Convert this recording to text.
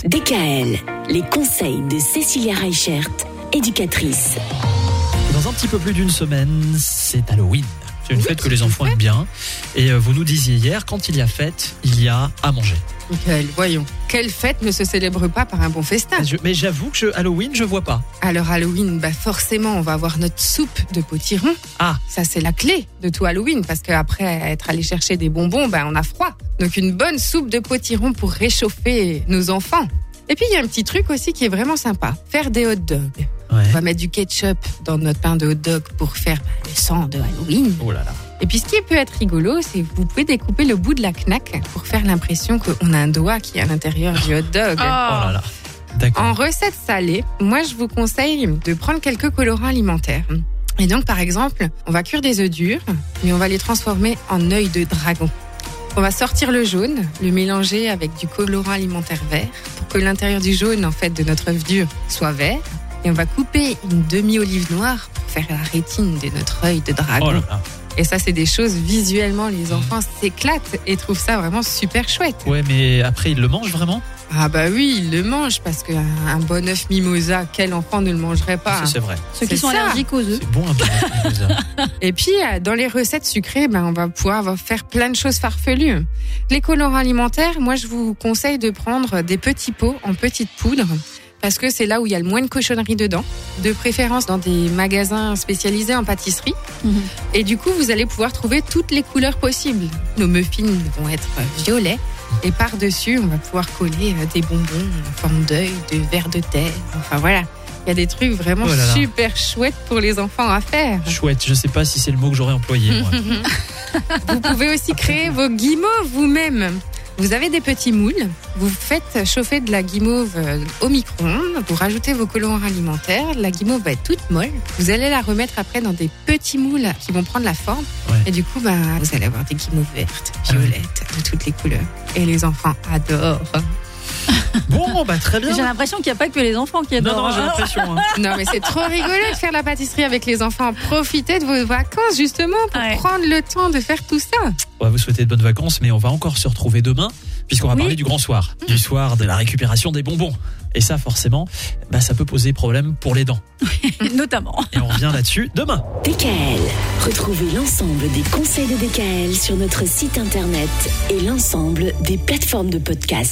DKL, les conseils de Cécilia Reichert, éducatrice. Dans un petit peu plus d'une semaine, c'est Halloween. C'est une fête que les enfants aiment bien. Et euh, vous nous disiez hier, quand il y a fête, il y a à manger. Michael, voyons. Quelle fête ne se célèbre pas par un bon festin? Mais j'avoue que je- Halloween, je vois pas. Alors Halloween, bah forcément, on va avoir notre soupe de potiron. Ah, Ça, c'est la clé de tout Halloween, parce qu'après être allé chercher des bonbons, bah, on a froid. Donc une bonne soupe de potiron pour réchauffer nos enfants. Et puis il y a un petit truc aussi qui est vraiment sympa, faire des hot dogs. ouais. On va mettre du ketchup dans notre pain de hot dog pour faire bah, le sang de Halloween. Oh là là. Et puis ce qui peut être rigolo, c'est que vous pouvez découper le bout de la knack pour faire l'impression qu'on a un doigt qui est à l'intérieur du hot dog. Oh là là. D'accord. En recette salée, moi je vous conseille de prendre quelques colorants alimentaires. Et donc par exemple, on va cuire des œufs durs, mais on va les transformer en œil de dragon. On va sortir le jaune, le mélanger avec du colorant alimentaire vert pour que l'intérieur du jaune en fait de notre œuf dur soit vert. Et on va couper une demi-olive noire pour faire la rétine de notre œil de dragon. Oh là là. Et ça, c'est des choses visuellement, les enfants s'éclatent et trouvent ça vraiment super chouette. Ouais, mais après, ils le mangent vraiment? Ah bah oui, ils le mangent parce qu'un un bon œuf mimosa, quel enfant ne le mangerait pas Ça, C'est vrai. Ceux qui sont ça. allergiques aux œufs. C'est bon un peu. ça. Et puis, euh, dans les recettes sucrées, ben, on va pouvoir faire plein de choses farfelues. Les colorants alimentaires, moi, je vous conseille de prendre des petits pots en petite poudre. Parce que c'est là où il y a le moins de cochonneries dedans, de préférence dans des magasins spécialisés en pâtisserie. Mhm. Et du coup, vous allez pouvoir trouver toutes les couleurs possibles. Nos muffins vont être violets. Et par-dessus, on va pouvoir coller euh, des bonbons en forme d'œil, de verre de terre. Enfin voilà, il y a des trucs vraiment Oh là là. super chouettes pour les enfants à faire. Chouette, je sais pas si c'est le mot que j'aurais employé. moi. Vous pouvez aussi créer vos guimauves vous-même. Vous avez des petits moules, vous faites chauffer de la guimauve euh, au micro-ondes, vous rajoutez vos colorants alimentaires, la guimauve va être toute molle. Vous allez la remettre après dans des petits moules qui vont prendre la forme. Ouais. Et du coup, bah, vous allez avoir des guimauves vertes, violettes, de toutes les couleurs. Et les enfants adorent. Bon, bah très bien. J'ai l'impression qu'il n'y a pas que les enfants qui Non, adorent. non, j'ai l'impression. hein. Non, mais c'est trop rigolo de faire la pâtisserie avec les enfants. Profitez de vos vacances justement pour Ouais. prendre le temps de faire tout ça. On va vous souhaiter de bonnes vacances, mais on va encore se retrouver demain, puisqu'on va Oui. parler du grand soir, du soir de la récupération des bonbons. Et ça, forcément, bah, ça peut poser problème pour les dents. Notamment. Et on revient là-dessus demain. DKL, retrouvez l'ensemble des conseils de DKL sur notre site internet et l'ensemble des plateformes de podcast.